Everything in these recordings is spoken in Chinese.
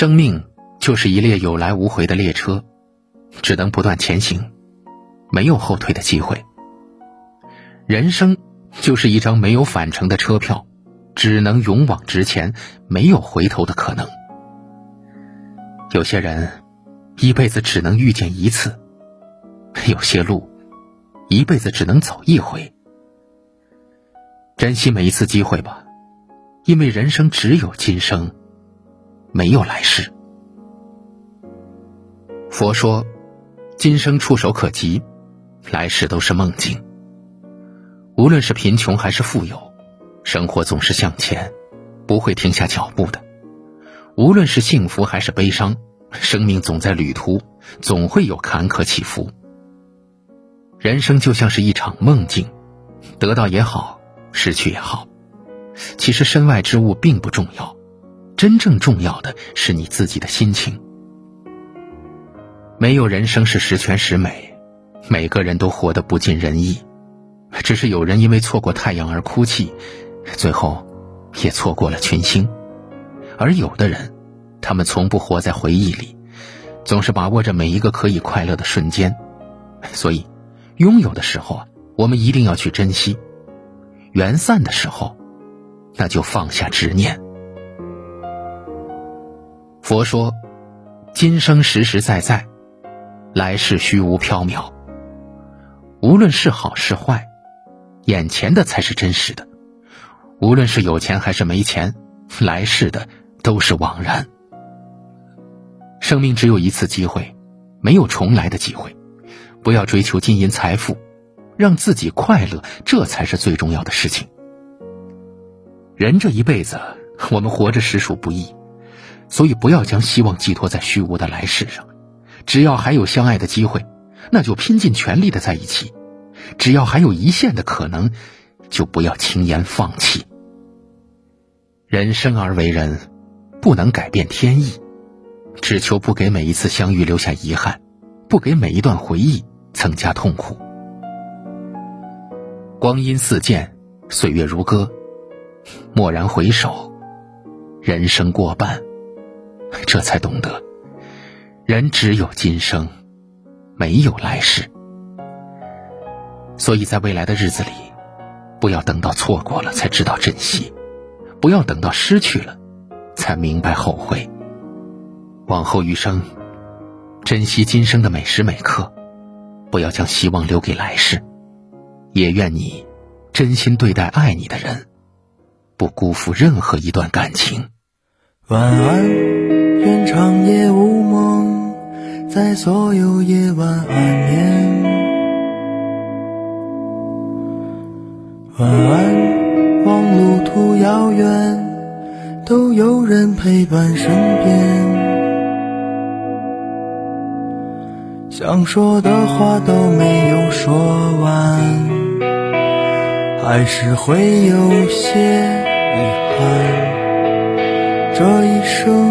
生命就是一列有来无回的列车，只能不断前行，没有后退的机会。人生就是一张没有返程的车票，只能勇往直前，没有回头的可能。有些人一辈子只能遇见一次，有些路一辈子只能走一回。珍惜每一次机会吧，因为人生只有今生，没有来世。佛说，今生触手可及，来世都是梦境。无论是贫穷还是富有，生活总是向前，不会停下脚步的。无论是幸福还是悲伤，生命总在旅途，总会有坎坷起伏。人生就像是一场梦境，得到也好。失去也好，其实身外之物并不重要，真正重要的是你自己的心情。没有人生是十全十美，每个人都活得不尽人意，只是有人因为错过太阳而哭泣，最后也错过了群星；而有的人，他们从不活在回忆里，总是把握着每一个可以快乐的瞬间。所以，拥有的时候啊，我们一定要去珍惜。缘散的时候，那就放下执念。佛说，今生实实在在，来世虚无缥缈。无论是好是坏，眼前的才是真实的。无论是有钱还是没钱，来世的都是枉然。生命只有一次机会，没有重来的机会。不要追求金银财富。让自己快乐，这才是最重要的事情。人这一辈子，我们活着实属不易，所以不要将希望寄托在虚无的来世上。只要还有相爱的机会，那就拼尽全力的在一起；只要还有一线的可能，就不要轻言放弃。人生而为人，不能改变天意，只求不给每一次相遇留下遗憾，不给每一段回忆增加痛苦。光阴似箭，岁月如歌，蓦然回首，人生过半，这才懂得，人只有今生，没有来世。所以在未来的日子里，不要等到错过了才知道珍惜，不要等到失去了，才明白后悔。往后余生，珍惜今生的每时每刻，不要将希望留给来世。也愿你真心对待爱你的人，不辜负任何一段感情。晚安，愿长夜无梦，在所有夜晚安眠。晚安，望路途遥远，都有人陪伴身边。想说的话都没有说完。还是会有些遗憾，这一生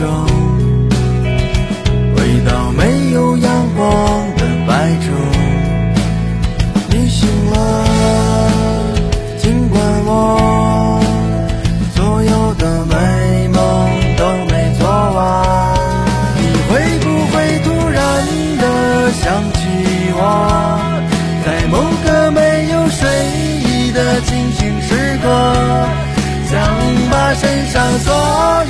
的绿洲，回到没有阳光的白昼。你醒了，尽管我所有的美梦都没做完。你会不会突然的想起我？在某个没有睡意的清醒时刻，想把身上所有